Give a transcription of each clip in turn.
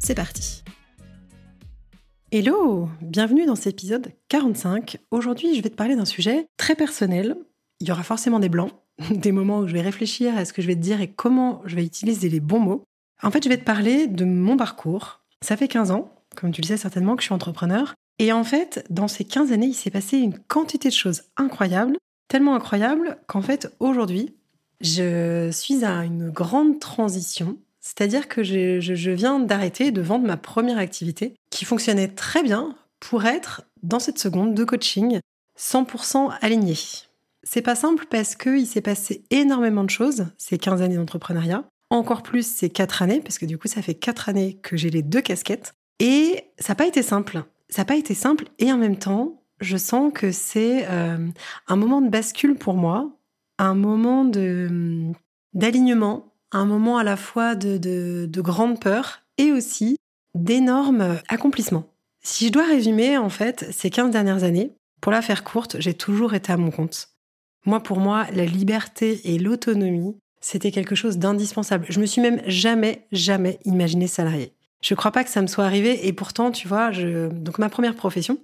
c'est parti Hello Bienvenue dans cet épisode 45. Aujourd'hui, je vais te parler d'un sujet très personnel. Il y aura forcément des blancs, des moments où je vais réfléchir à ce que je vais te dire et comment je vais utiliser les bons mots. En fait, je vais te parler de mon parcours. Ça fait 15 ans, comme tu le sais certainement, que je suis entrepreneur. Et en fait, dans ces 15 années, il s'est passé une quantité de choses incroyables, tellement incroyables qu'en fait, aujourd'hui, je suis à une grande transition c'est-à-dire que je, viens d'arrêter de vendre ma première activité qui fonctionnait très bien pour être dans cette seconde de coaching 100% alignée. C'est pas simple parce qu'il s'est passé énormément de choses ces 15 années d'entrepreneuriat. Encore plus ces 4 années, parce que du coup, ça fait 4 années que j'ai les deux casquettes. Et ça n'a pas été simple. Ça n'a pas été simple. Et en même temps, je sens que c'est euh, un moment de bascule pour moi, un moment d'alignement un moment à la fois de, de, grande peur et aussi d'énormes accomplissements. Si je dois résumer, en fait, ces 15 dernières années, pour la faire courte, j'ai toujours été à mon compte. Moi, pour moi, la liberté et l'autonomie, c'était quelque chose d'indispensable. Je me suis même jamais, jamais imaginé salarié. Je crois pas que ça me soit arrivé et pourtant, tu vois, donc ma première profession,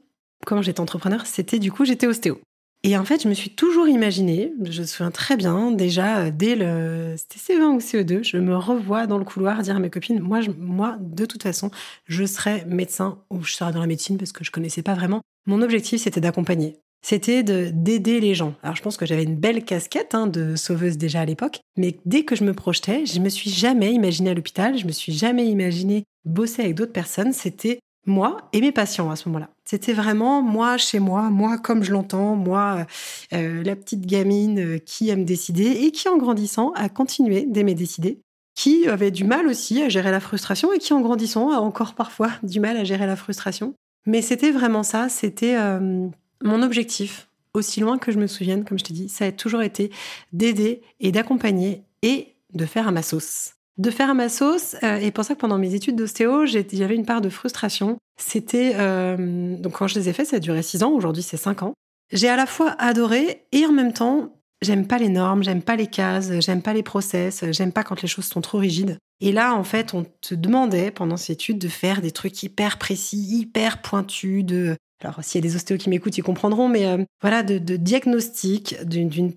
quand j'étais entrepreneur, c'était du coup, j'étais ostéo. Et en fait, je me suis toujours imaginé, je me souviens très bien, déjà euh, dès le c'était C20 ou CE2, je me revois dans le couloir dire à mes copines, moi, moi, de toute façon, je serai médecin ou je serai dans la médecine parce que je connaissais pas vraiment. Mon objectif, c'était d'accompagner. C'était d'aider les gens. Alors, je pense que j'avais une belle casquette hein, de sauveuse déjà à l'époque, mais dès que je me projetais, je me suis jamais imaginé à l'hôpital, je me suis jamais imaginé bosser avec d'autres personnes. C'était moi et mes patients à ce moment-là. C'était vraiment moi chez moi, moi comme je l'entends, moi euh, la petite gamine euh, qui aime décider et qui en grandissant a continué d'aimer décider, qui avait du mal aussi à gérer la frustration et qui en grandissant a encore parfois du mal à gérer la frustration. Mais c'était vraiment ça, c'était euh, mon objectif, aussi loin que je me souvienne, comme je t'ai dit, ça a toujours été d'aider et d'accompagner et de faire à ma sauce de faire ma sauce. Euh, et pour ça que pendant mes études d'ostéo, j'avais une part de frustration. C'était euh, donc quand je les ai fait, ça a duré six ans. Aujourd'hui, c'est cinq ans. J'ai à la fois adoré et en même temps, j'aime pas les normes, j'aime pas les cases, j'aime pas les process, j'aime pas quand les choses sont trop rigides. Et là, en fait, on te demandait pendant ces études de faire des trucs hyper précis, hyper pointus, de alors s'il y a des ostéos qui m'écoutent, ils comprendront, mais euh, voilà, de, diagnostic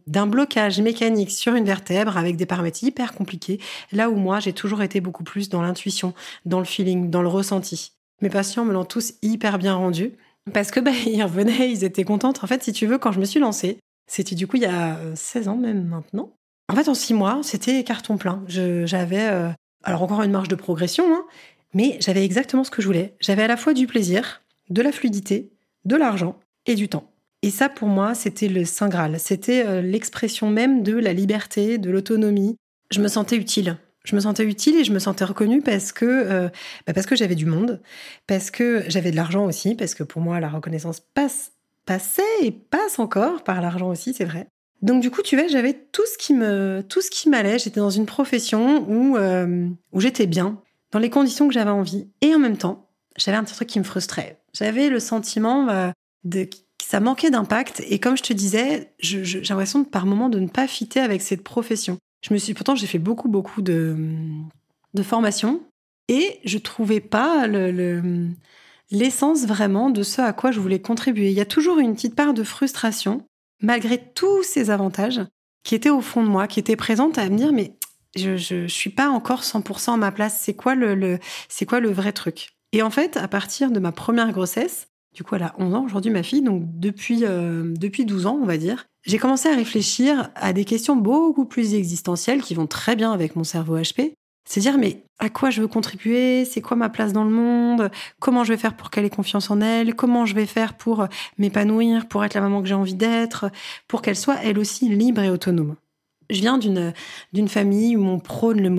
d'un blocage mécanique sur une vertèbre avec des paramètres hyper compliqués, là où moi j'ai toujours été beaucoup plus dans l'intuition, dans le feeling, dans le ressenti. Mes patients me l'ont tous hyper bien rendu parce que bah, ils revenaient, ils étaient contents. En fait, si tu veux, quand je me suis lancée, c'était du coup il y a 16 euh, ans même maintenant. En fait, en six mois, c'était carton plein. J'avais euh, alors encore une marge de progression, hein, mais j'avais exactement ce que je voulais. J'avais à la fois du plaisir, de la fluidité, de l'argent et du temps. Et ça, pour moi, c'était le Saint Graal. C'était euh, l'expression même de la liberté, de l'autonomie. Je me sentais utile. Je me sentais utile et je me sentais reconnue parce que, euh, bah, parce que j'avais du monde, parce que j'avais de l'argent aussi, parce que pour moi, la reconnaissance passe, passait et passe encore par l'argent aussi, c'est vrai. Donc du coup, tu vois, j'avais tout ce qui me, tout ce qui m'allait. J'étais dans une profession où, euh, où j'étais bien, dans les conditions que j'avais envie, et en même temps, j'avais un petit truc qui me frustrait. J'avais le sentiment euh, de que ça manquait d'impact et comme je te disais, j'ai l'impression par moment de ne pas fitter avec cette profession. Je me suis pourtant j'ai fait beaucoup beaucoup de de formations et je trouvais pas le, l'essence vraiment de ce à quoi je voulais contribuer. Il y a toujours une petite part de frustration malgré tous ces avantages qui étaient au fond de moi, qui étaient présentes à me dire mais je, je, suis pas encore 100% à ma place. C'est quoi le, le c'est quoi le vrai truc? Et en fait, à partir de ma première grossesse, du coup, elle a 11 ans aujourd'hui, ma fille, donc depuis, euh, depuis 12 ans, on va dire, j'ai commencé à réfléchir à des questions beaucoup plus existentielles qui vont très bien avec mon cerveau HP. C'est dire, mais à quoi je veux contribuer? C'est quoi ma place dans le monde? Comment je vais faire pour qu'elle ait confiance en elle? Comment je vais faire pour m'épanouir, pour être la maman que j'ai envie d'être, pour qu'elle soit elle aussi libre et autonome Je viens d'une d'une famille où on prône le,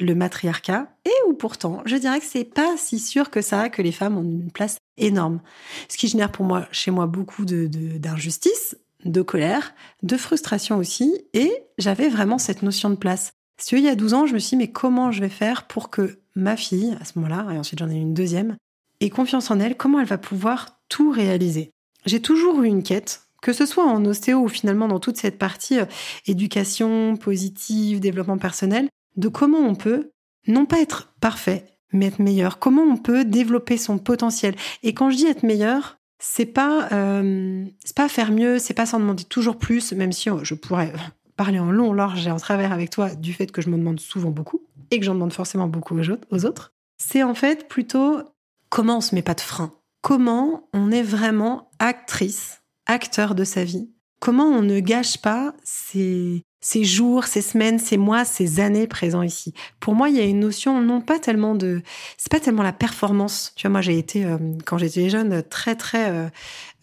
le matriarcat et où pourtant, je dirais que c'est pas si sûr que ça que les femmes ont une place énorme. Ce qui génère pour moi, chez moi, beaucoup de d'injustice, de, colère, de frustration aussi. Et j'avais vraiment cette notion de place. Si il y a 12 ans, je me suis dit, mais comment je vais faire pour que ma fille, à ce moment-là, et ensuite j'en ai une deuxième, ait confiance en elle, comment elle va pouvoir tout réaliser? J'ai toujours eu une quête que ce soit en ostéo ou finalement dans toute cette partie euh, éducation positive, développement personnel, de comment on peut non pas être parfait, mais être meilleur. Comment on peut développer son potentiel. Et quand je dis être meilleur, c'est pas euh, pas faire mieux, c'est pas s'en demander toujours plus, même si oh, je pourrais parler en long, large et en travers avec toi du fait que je me demande souvent beaucoup et que j'en demande forcément beaucoup aux autres. C'est en fait plutôt comment on se met pas de frein. Comment on est vraiment actrice acteur de sa vie. Comment on ne gâche pas ces, ces jours, ces semaines, ces mois, ces années présents ici? Pour moi, il y a une notion non pas tellement de, c'est pas tellement la performance. Tu vois, moi j'ai été euh, quand j'étais jeune très très euh,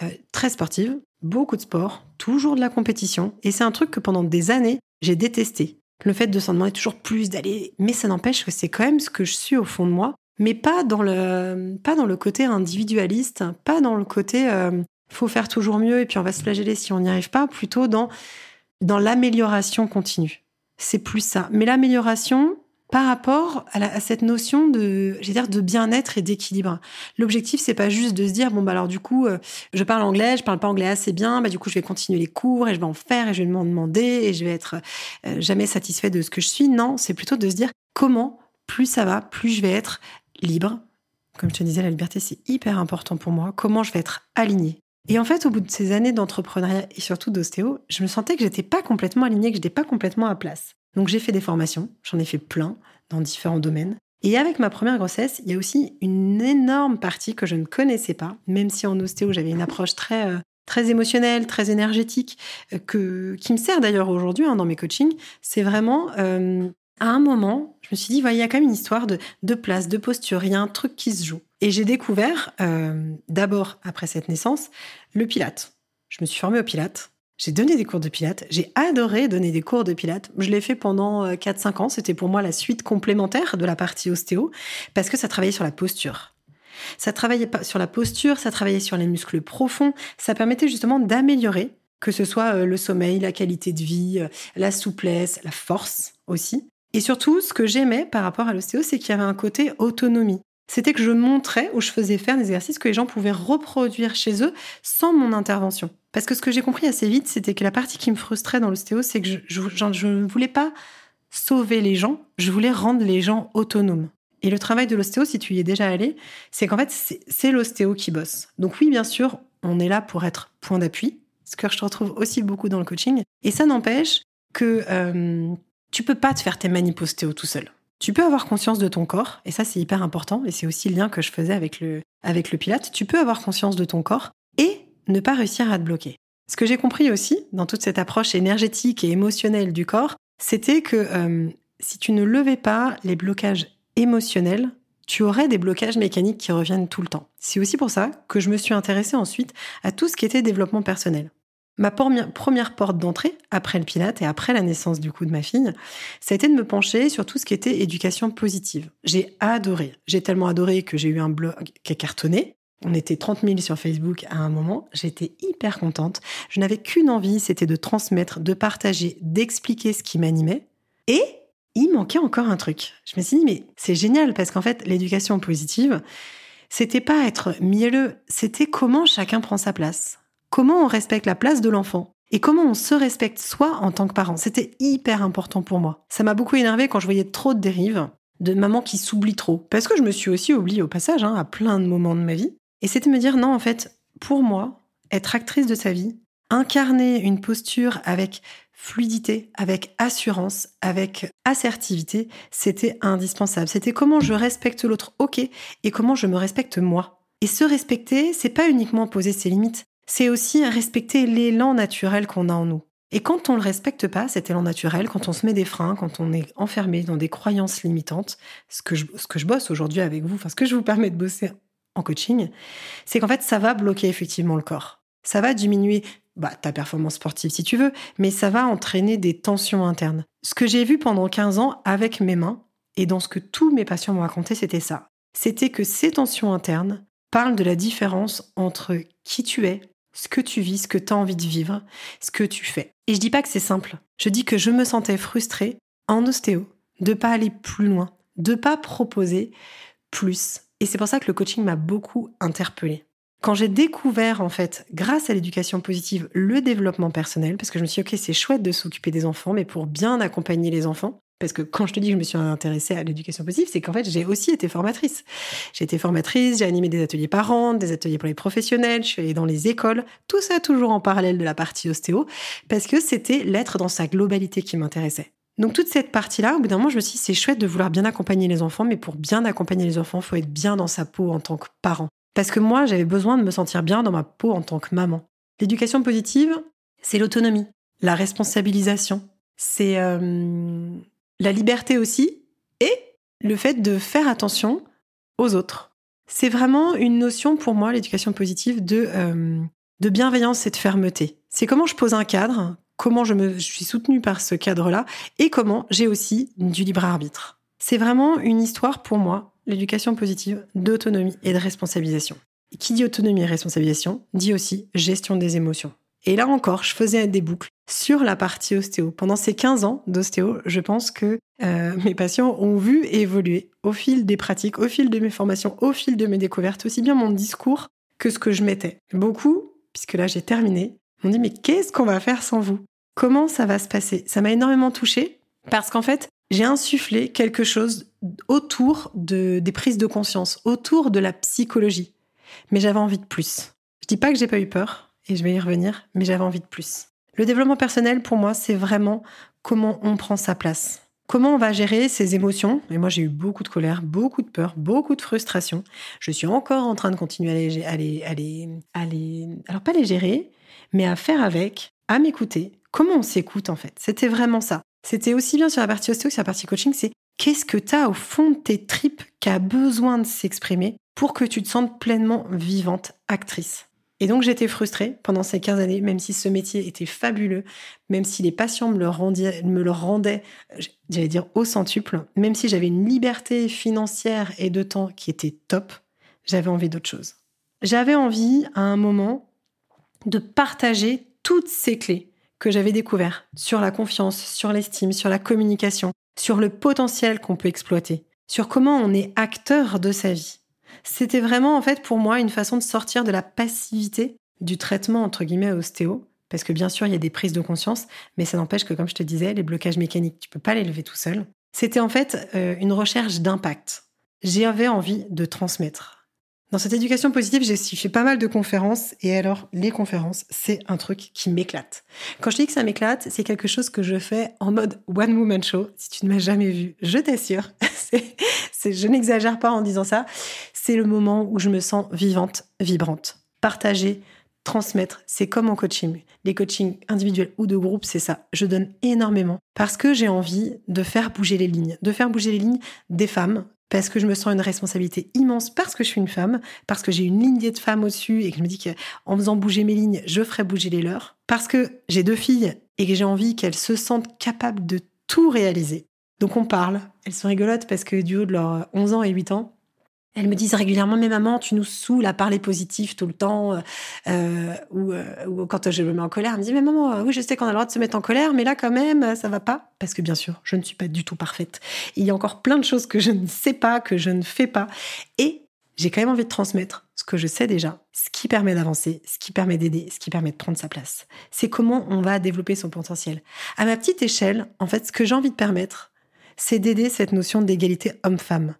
euh, très sportive, beaucoup de sport, toujours de la compétition, et c'est un truc que pendant des années j'ai détesté. Le fait de s'en demander toujours plus, d'aller, mais ça n'empêche que c'est quand même ce que je suis au fond de moi, mais pas dans le pas dans le côté individualiste, pas dans le côté faut faire toujours mieux et puis on va se flageller si on n'y arrive pas, plutôt dans, dans l'amélioration continue. C'est plus ça. Mais l'amélioration par rapport à, cette notion de, de bien-être et d'équilibre. L'objectif, c'est pas juste de se dire, bon, bah alors du coup, euh, je parle anglais, je parle pas anglais assez bien, bah du coup, je vais continuer les cours et je vais en faire et je vais m'en demander et je vais être euh, jamais satisfait de ce que je suis. Non, c'est plutôt de se dire, comment, plus ça va, plus je vais être libre. Comme je te disais, la liberté, c'est hyper important pour moi. Comment je vais être aligné et en fait, au bout de ces années d'entrepreneuriat et surtout d'ostéo, je me sentais que j'étais pas complètement alignée, que j'étais pas complètement à place. Donc j'ai fait des formations, j'en ai fait plein dans différents domaines. Et avec ma première grossesse, il y a aussi une énorme partie que je ne connaissais pas, même si en ostéo j'avais une approche très euh, très émotionnelle, très énergétique, euh, que qui me sert d'ailleurs aujourd'hui hein, dans mes coachings. C'est vraiment euh, à un moment, je me suis dit, il y a quand même une histoire de, de place, de posture, il y a un truc qui se joue. Et j'ai découvert, euh, d'abord après cette naissance, le pilate. Je me suis formée au pilate. J'ai donné des cours de pilates. J'ai adoré donner des cours de pilates. Je l'ai fait pendant 4-5 euh, ans. C'était pour moi la suite complémentaire de la partie ostéo parce que ça travaillait sur la posture. Ça travaillait sur la posture, ça travaillait sur les muscles profonds. Ça permettait justement d'améliorer que ce soit euh, le sommeil, la qualité de vie, la souplesse, la force aussi. Et surtout, ce que j'aimais par rapport à l'ostéo, c'est qu'il y avait un côté autonomie. C'était que je montrais ou je faisais faire des exercices que les gens pouvaient reproduire chez eux sans mon intervention. Parce que ce que j'ai compris assez vite, c'était que la partie qui me frustrait dans l'ostéo, c'est que je, ne voulais pas sauver les gens, je voulais rendre les gens autonomes. Et le travail de l'ostéo, si tu y es déjà allé, c'est qu'en fait, c'est l'ostéo qui bosse. Donc oui, bien sûr, on est là pour être point d'appui, ce que je retrouve aussi beaucoup dans le coaching. Et ça n'empêche que euh, tu peux pas te faire tes manip ostéo tout seul. Tu peux avoir conscience de ton corps, et ça c'est hyper important, et c'est aussi le lien que je faisais avec le, avec le pilate. Tu peux avoir conscience de ton corps et ne pas réussir à te bloquer. Ce que j'ai compris aussi dans toute cette approche énergétique et émotionnelle du corps, c'était que euh, si tu ne levais pas les blocages émotionnels, tu aurais des blocages mécaniques qui reviennent tout le temps. C'est aussi pour ça que je me suis intéressée ensuite à tout ce qui était développement personnel. Ma première porte d'entrée, après le pilate et après la naissance du coup de ma fille, ça a été de me pencher sur tout ce qui était éducation positive. J'ai adoré. J'ai tellement adoré que j'ai eu un blog qui a cartonné. On était 30 000 sur Facebook à un moment. J'étais hyper contente. Je n'avais qu'une envie, c'était de transmettre, de partager, d'expliquer ce qui m'animait. Et il manquait encore un truc. Je me suis dit, mais c'est génial parce qu'en fait, l'éducation positive, c'était pas être mielleux, c'était comment chacun prend sa place comment on respecte la place de l'enfant et comment on se respecte soi en tant que parent. C'était hyper important pour moi. Ça m'a beaucoup énervé quand je voyais trop de dérives, de maman qui s'oublie trop. Parce que je me suis aussi oubliée au passage, hein, à plein de moments de ma vie. Et c'était me dire, non, en fait, pour moi, être actrice de sa vie, incarner une posture avec fluidité, avec assurance, avec assertivité, c'était indispensable. C'était comment je respecte l'autre, ok, et comment je me respecte moi. Et se respecter, c'est pas uniquement poser ses limites, c'est aussi respecter l'élan naturel qu'on a en nous. Et quand on le respecte pas, cet élan naturel, quand on se met des freins, quand on est enfermé dans des croyances limitantes, ce que je, ce que je bosse aujourd'hui avec vous, enfin ce que je vous permets de bosser en coaching, c'est qu'en fait ça va bloquer effectivement le corps. Ça va diminuer bah, ta performance sportive si tu veux, mais ça va entraîner des tensions internes. Ce que j'ai vu pendant 15 ans avec mes mains, et dans ce que tous mes patients m'ont raconté, c'était ça. C'était que ces tensions internes parlent de la différence entre qui tu es, ce que tu vis, ce que tu as envie de vivre, ce que tu fais. Et je dis pas que c'est simple. Je dis que je me sentais frustrée en ostéo de pas aller plus loin, de pas proposer plus. Et c'est pour ça que le coaching m'a beaucoup interpellée. Quand j'ai découvert, en fait, grâce à l'éducation positive, le développement personnel, parce que je me suis dit, OK, c'est chouette de s'occuper des enfants, mais pour bien accompagner les enfants, parce que quand je te dis que je me suis intéressée à l'éducation positive, c'est qu'en fait, j'ai aussi été formatrice. J'ai été formatrice, j'ai animé des ateliers parents, des ateliers pour les professionnels, je suis allée dans les écoles, tout ça toujours en parallèle de la partie ostéo, parce que c'était l'être dans sa globalité qui m'intéressait. Donc toute cette partie-là, au bout d'un moment, je me suis dit, c'est chouette de vouloir bien accompagner les enfants, mais pour bien accompagner les enfants, il faut être bien dans sa peau en tant que parent. Parce que moi, j'avais besoin de me sentir bien dans ma peau en tant que maman. L'éducation positive, c'est l'autonomie, la responsabilisation, c'est euh, la liberté aussi, et le fait de faire attention aux autres. C'est vraiment une notion pour moi, l'éducation positive, de, euh, de bienveillance et de fermeté. C'est comment je pose un cadre, comment je, me, je suis soutenue par ce cadre-là, et comment j'ai aussi du libre arbitre. C'est vraiment une histoire pour moi, l'éducation positive, d'autonomie et de responsabilisation. Qui dit autonomie et responsabilisation dit aussi gestion des émotions. Et là encore, je faisais des boucles sur la partie ostéo. Pendant ces 15 ans d'ostéo, je pense que euh, mes patients ont vu évoluer au fil des pratiques, au fil de mes formations, au fil de mes découvertes, aussi bien mon discours que ce que je mettais. Beaucoup, puisque là j'ai terminé, m'ont dit mais qu'est-ce qu'on va faire sans vous? Comment ça va se passer? Ça m'a énormément touchée parce qu'en fait, j'ai insufflé quelque chose autour de, des prises de conscience, autour de la psychologie. Mais j'avais envie de plus. Je dis pas que j'ai pas eu peur, et je vais y revenir, mais j'avais envie de plus. Le développement personnel, pour moi, c'est vraiment comment on prend sa place. Comment on va gérer ses émotions Et moi, j'ai eu beaucoup de colère, beaucoup de peur, beaucoup de frustration. Je suis encore en train de continuer à les, à les, à alors pas les gérer, mais à faire avec, à m'écouter. Comment on s'écoute en fait? C'était vraiment ça. C'était aussi bien sur la partie ostéo que sur la partie coaching, c'est qu'est-ce que tu as au fond de tes tripes qui a besoin de s'exprimer pour que tu te sentes pleinement vivante, actrice? Et donc j'étais frustrée pendant ces 15 années, même si ce métier était fabuleux, même si les patients me le rendaient, me le rendaient j'allais dire au centuple, même si j'avais une liberté financière et de temps qui était top, j'avais envie d'autre chose. J'avais envie à un moment de partager toutes ces clés que j'avais découvertes sur la confiance, sur l'estime, sur la communication, sur le potentiel qu'on peut exploiter, sur comment on est acteur de sa vie. C'était vraiment en fait pour moi une façon de sortir de la passivité du traitement entre guillemets ostéo parce que bien sûr il y a des prises de conscience mais ça n'empêche que comme je te disais les blocages mécaniques tu peux pas les lever tout seul. C'était en fait euh, une recherche d'impact. J'avais envie de transmettre. Dans cette éducation positive, j'ai fait pas mal de conférences et alors les conférences, c'est un truc qui m'éclate. Quand je dis que ça m'éclate, c'est quelque chose que je fais en mode one woman show. Si tu ne m'as jamais vu, je t'assure, je n'exagère pas en disant ça. C'est le moment où je me sens vivante, vibrante. Partager, transmettre, c'est comme en coaching. Les coachings individuels ou de groupe, c'est ça. Je donne énormément parce que j'ai envie de faire bouger les lignes, de faire bouger les lignes des femmes, parce que je me sens une responsabilité immense, parce que je suis une femme, parce que j'ai une lignée de femmes au-dessus et que je me dis qu'en faisant bouger mes lignes, je ferai bouger les leurs, parce que j'ai deux filles et que j'ai envie qu'elles se sentent capables de tout réaliser. Donc on parle, elles sont rigolotes parce que du haut de leurs 11 ans et 8 ans, elles me disent régulièrement, mais maman, tu nous saoules à parler positif tout le temps. Euh, euh, ou, quand je me mets en colère, elle me dit, mais maman, oui, je sais qu'on a le droit de se mettre en colère, mais là, quand même, ça va pas. Parce que bien sûr, je ne suis pas du tout parfaite. Il y a encore plein de choses que je ne sais pas, que je ne fais pas. Et j'ai quand même envie de transmettre ce que je sais déjà, ce qui permet d'avancer, ce qui permet d'aider, ce qui permet de prendre sa place. C'est comment on va développer son potentiel. À ma petite échelle, en fait, ce que j'ai envie de permettre, c'est d'aider cette notion d'égalité homme-femme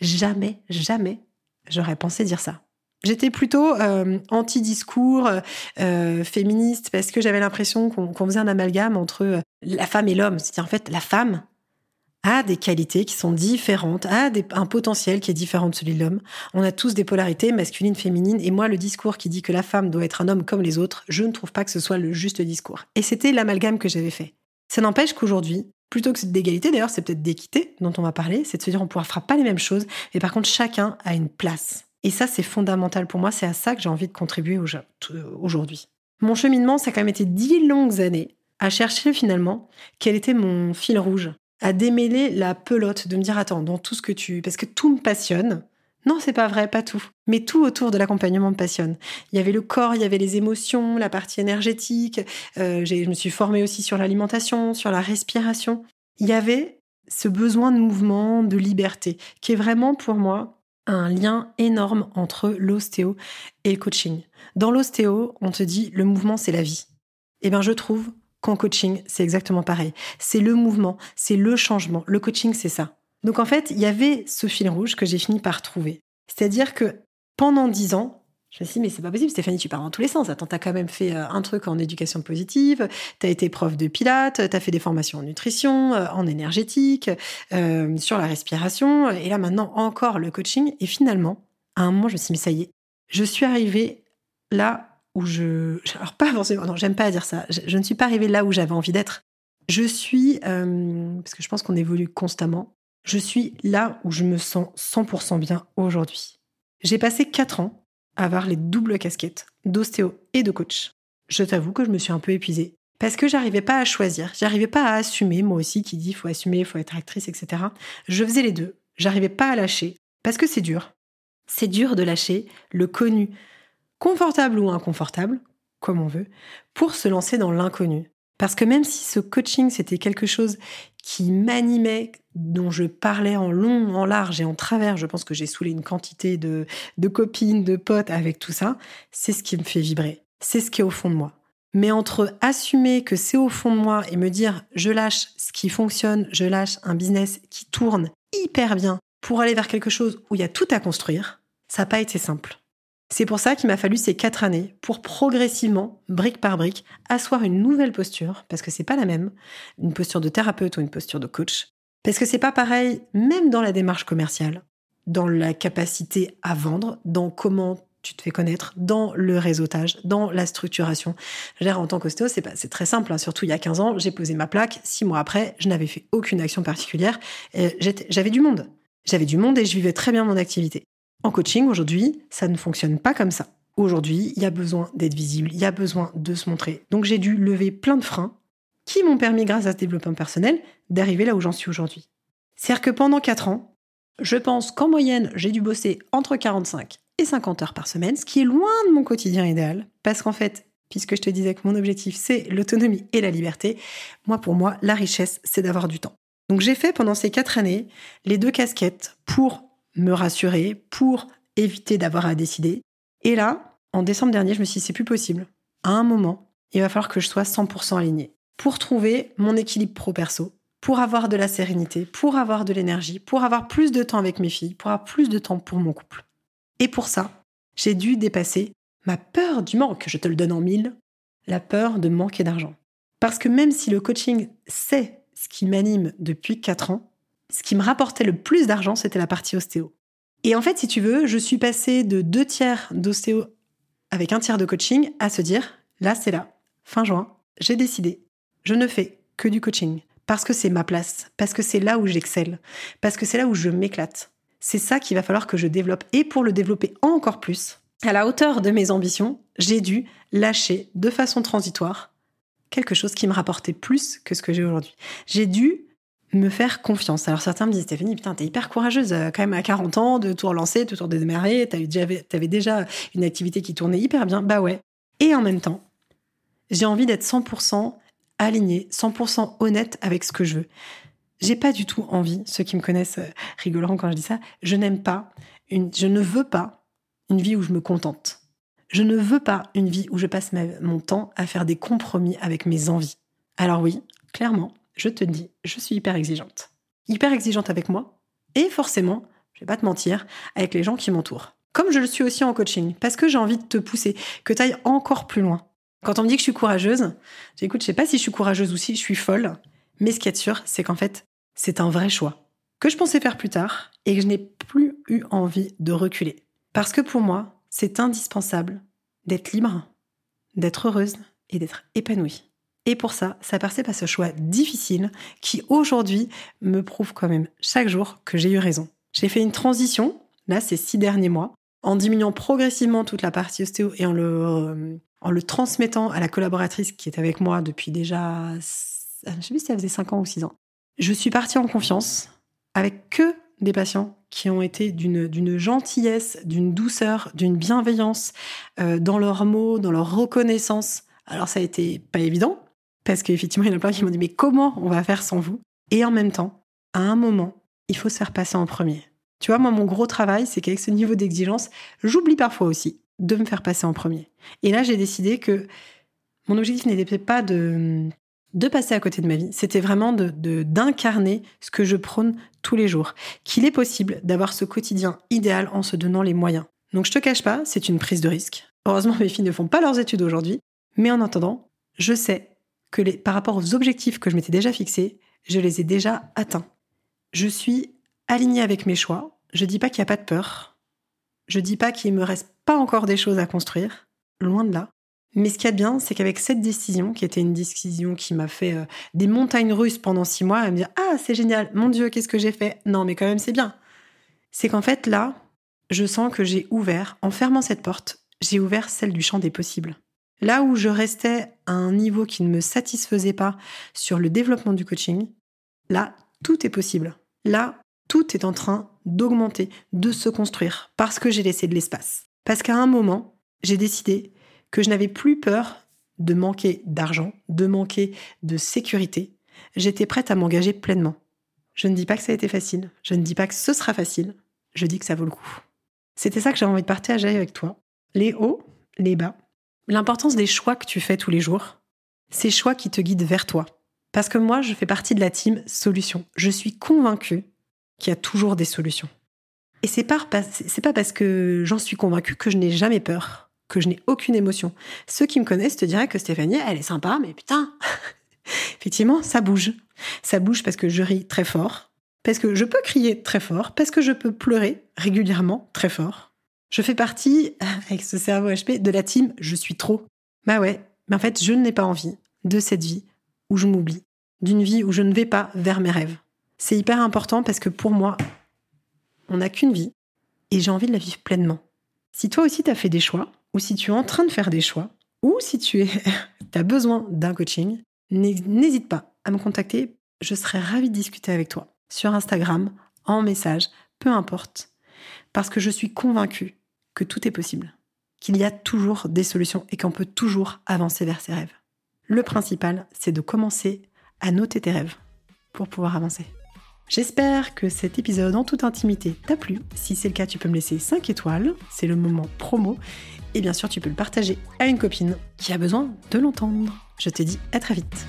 Jamais, jamais j'aurais pensé dire ça. J'étais plutôt euh, anti-discours euh, féministe parce que j'avais l'impression qu'on faisait un amalgame entre euh, la femme et l'homme. C'est-à-dire en fait, la femme a des qualités qui sont différentes, a un potentiel qui est différent de celui de l'homme. On a tous des polarités masculines, féminines. Et moi, le discours qui dit que la femme doit être un homme comme les autres, je ne trouve pas que ce soit le juste discours. Et c'était l'amalgame que j'avais fait. Ça n'empêche qu'aujourd'hui, plutôt que d'égalité, d'ailleurs, c'est peut-être d'équité dont on va parler, c'est de se dire on ne fera pas les mêmes choses, mais par contre, chacun a une place. Et ça, c'est fondamental pour moi, c'est à ça que j'ai envie de contribuer aujourd'hui. Mon cheminement, ça a quand même été dix longues années à chercher finalement quel était mon fil rouge, à démêler la pelote, de me dire attends, dans tout ce que tu... Parce que tout me passionne. Non, c'est pas vrai, pas tout. Mais tout autour de l'accompagnement me passionne. Il y avait le corps, il y avait les émotions, la partie énergétique. Euh, je me suis formée aussi sur l'alimentation, sur la respiration. Il y avait ce besoin de mouvement, de liberté, qui est vraiment pour moi un lien énorme entre l'ostéo et le coaching. Dans l'ostéo, on te dit le mouvement, c'est la vie. Eh bien, je trouve qu'en coaching, c'est exactement pareil. C'est le mouvement, c'est le changement. Le coaching, c'est ça. Donc en fait, il y avait ce fil rouge que j'ai fini par trouver. C'est-à-dire que pendant dix ans, je me suis dit, mais c'est pas possible, Stéphanie, tu pars dans tous les sens. Attends, t'as quand même fait euh, un truc en éducation positive, t'as été prof de pilates, t'as fait des formations en nutrition, euh, en énergétique, euh, sur la respiration, et là maintenant encore le coaching. Et finalement, à un moment, je me suis dit, mais ça y est, je suis arrivée là où je... Alors pas forcément, non, j'aime pas dire ça. Je, ne suis pas arrivée là où j'avais envie d'être. Je suis, parce que je pense qu'on évolue constamment, je suis là où je me sens 100% bien aujourd'hui. J'ai passé 4 ans avoir les doubles casquettes d'ostéo et de coach. Je t'avoue que je me suis un peu épuisée parce que j'arrivais pas à choisir, j'arrivais pas à assumer, moi aussi qui dit faut assumer, faut être actrice, etc. Je faisais les deux, j'arrivais pas à lâcher parce que c'est dur. C'est dur de lâcher le connu, confortable ou inconfortable, comme on veut, pour se lancer dans l'inconnu. Parce que même si ce coaching, c'était quelque chose qui m'animait, dont je parlais en long, en large et en travers, je pense que j'ai saoulé une quantité de, copines, de potes avec tout ça, c'est ce qui me fait vibrer. C'est ce qui est au fond de moi. Mais entre assumer que c'est au fond de moi et me dire je lâche ce qui fonctionne, je lâche un business qui tourne hyper bien pour aller vers quelque chose où il y a tout à construire, ça n'a pas été simple. C'est pour ça qu'il m'a fallu ces quatre années pour progressivement, brique par brique, asseoir une nouvelle posture, parce que c'est pas la même, une posture de thérapeute ou une posture de coach, parce que c'est pas pareil, même dans la démarche commerciale, dans la capacité à vendre, dans comment tu te fais connaître, dans le réseautage, dans la structuration. Genre, en tant qu'ostéo, c'est, c'est très simple, hein. surtout il y a 15 ans, j'ai posé ma plaque, six mois après, je n'avais fait aucune action particulière, j'avais du monde. J'avais du monde et je vivais très bien mon activité. En coaching, aujourd'hui, ça ne fonctionne pas comme ça. Aujourd'hui, il y a besoin d'être visible, il y a besoin de se montrer. Donc j'ai dû lever plein de freins qui m'ont permis, grâce à ce développement personnel, d'arriver là où j'en suis aujourd'hui. C'est-à-dire que pendant 4 ans, je pense qu'en moyenne, j'ai dû bosser entre 45 et 50 heures par semaine, ce qui est loin de mon quotidien idéal, parce qu'en fait, puisque je te disais que mon objectif, c'est l'autonomie et la liberté, moi, pour moi, la richesse, c'est d'avoir du temps. Donc j'ai fait pendant ces 4 années les deux casquettes pour me rassurer, pour éviter d'avoir à décider. Et là, en décembre dernier, je me suis dit, c'est plus possible. À un moment, il va falloir que je sois 100% alignée pour trouver mon équilibre pro-perso, pour avoir de la sérénité, pour avoir de l'énergie, pour avoir plus de temps avec mes filles, pour avoir plus de temps pour mon couple. Et pour ça, j'ai dû dépasser ma peur du manque, je te le donne en mille, la peur de manquer d'argent. Parce que même si le coaching, c'est ce qui m'anime depuis 4 ans, ce qui me rapportait le plus d'argent, c'était la partie ostéo. Et en fait, si tu veux, je suis passée de deux tiers d'ostéo avec un tiers de coaching à se dire, là, c'est là, fin juin, j'ai décidé, je ne fais que du coaching. Parce que c'est ma place, parce que c'est là où j'excelle, parce que c'est là où je m'éclate. C'est ça qu'il va falloir que je développe. Et pour le développer encore plus, à la hauteur de mes ambitions, j'ai dû lâcher de façon transitoire quelque chose qui me rapportait plus que ce que j'ai aujourd'hui. J'ai dû me faire confiance. Alors certains me disent Stéphanie, putain, t'es hyper courageuse euh, quand même à 40 ans de tout relancer, de tout redémarrer, t'avais avais déjà une activité qui tournait hyper bien. Bah ouais. Et en même temps, j'ai envie d'être 100% alignée, 100% honnête avec ce que je veux. J'ai pas du tout envie, ceux qui me connaissent euh, rigoleront quand je dis ça, je n'aime pas, je ne veux pas une vie où je me contente. Je ne veux pas une vie où je passe mon temps à faire des compromis avec mes envies. Alors oui, clairement, je te dis, je suis hyper exigeante. Hyper exigeante avec moi et forcément, je vais pas te mentir, avec les gens qui m'entourent. Comme je le suis aussi en coaching, parce que j'ai envie de te pousser, que tu ailles encore plus loin. Quand on me dit que je suis courageuse, j'écoute, je sais pas si je suis courageuse ou si je suis folle, mais ce qui est sûr, c'est qu'en fait, c'est un vrai choix que je pensais faire plus tard et que je n'ai plus eu envie de reculer. Parce que pour moi, c'est indispensable d'être libre, d'être heureuse et d'être épanouie. Et pour ça, ça passait par ce choix difficile qui aujourd'hui me prouve quand même chaque jour que j'ai eu raison. J'ai fait une transition, là ces six derniers mois, en diminuant progressivement toute la partie ostéo et en le, euh, en le transmettant à la collaboratrice qui est avec moi depuis déjà, je sais plus si ça faisait 5 ans ou 6 ans. Je suis partie en confiance avec que des patients qui ont été d'une gentillesse, d'une douceur, d'une bienveillance euh, dans leurs mots, dans leur reconnaissance. Alors ça a été pas évident, parce qu'effectivement, il y en a plein qui m'ont dit mais comment on va faire sans vous? Et en même temps, à un moment, il faut se faire passer en premier. Tu vois, moi, mon gros travail, c'est qu'avec ce niveau d'exigence, j'oublie parfois aussi de me faire passer en premier. Et là, j'ai décidé que mon objectif n'était pas de, de passer à côté de ma vie, c'était vraiment de d'incarner ce que je prône tous les jours, qu'il est possible d'avoir ce quotidien idéal en se donnant les moyens. Donc je te cache pas, c'est une prise de risque. Heureusement, mes filles ne font pas leurs études aujourd'hui, mais en attendant, je sais que les, par rapport aux objectifs que je m'étais déjà fixés, je les ai déjà atteints. Je suis alignée avec mes choix. Je dis pas qu'il n'y a pas de peur. Je dis pas qu'il me reste pas encore des choses à construire. Loin de là. Mais ce qu'il y a de bien, c'est qu'avec cette décision, qui était une décision qui m'a fait euh, des montagnes russes pendant six mois, à me dire Ah, c'est génial, mon Dieu, qu'est-ce que j'ai fait? Non, mais quand même, c'est bien. C'est qu'en fait, là, je sens que j'ai ouvert, en fermant cette porte, j'ai ouvert celle du champ des possibles. Là où je restais à un niveau qui ne me satisfaisait pas sur le développement du coaching, là, tout est possible. Là, tout est en train d'augmenter, de se construire, parce que j'ai laissé de l'espace. Parce qu'à un moment, j'ai décidé que je n'avais plus peur de manquer d'argent, de manquer de sécurité. J'étais prête à m'engager pleinement. Je ne dis pas que ça a été facile, je ne dis pas que ce sera facile, je dis que ça vaut le coup. C'était ça que j'avais envie de partager avec toi. Les hauts, les bas. L'importance des choix que tu fais tous les jours. Ces choix qui te guident vers toi. Parce que moi, je fais partie de la team solution. Je suis convaincue qu'il y a toujours des solutions. Et c'est pas, pas parce que j'en suis convaincue que je n'ai jamais peur que je n'ai aucune émotion. Ceux qui me connaissent te diraient que Stéphanie, elle est sympa, mais putain, effectivement, ça bouge. Ça bouge parce que je ris très fort, parce que je peux crier très fort, parce que je peux pleurer régulièrement très fort. Je fais partie, avec ce cerveau HP, de la team je suis trop. Bah ouais, mais en fait, je n'ai pas envie de cette vie où je m'oublie, d'une vie où je ne vais pas vers mes rêves. C'est hyper important parce que pour moi, on n'a qu'une vie et j'ai envie de la vivre pleinement. Si toi aussi tu as fait des choix, ou si tu es en train de faire des choix, ou si tu as besoin d'un coaching, n'hésite pas à me contacter. Je serai ravie de discuter avec toi sur Instagram, en message, peu importe. Parce que je suis convaincue que tout est possible, qu'il y a toujours des solutions et qu'on peut toujours avancer vers ses rêves. Le principal, c'est de commencer à noter tes rêves pour pouvoir avancer. J'espère que cet épisode en toute intimité t'a plu. Si c'est le cas, tu peux me laisser 5 étoiles, c'est le moment promo. Et bien sûr, tu peux le partager à une copine qui a besoin de l'entendre. Je te dis à très vite.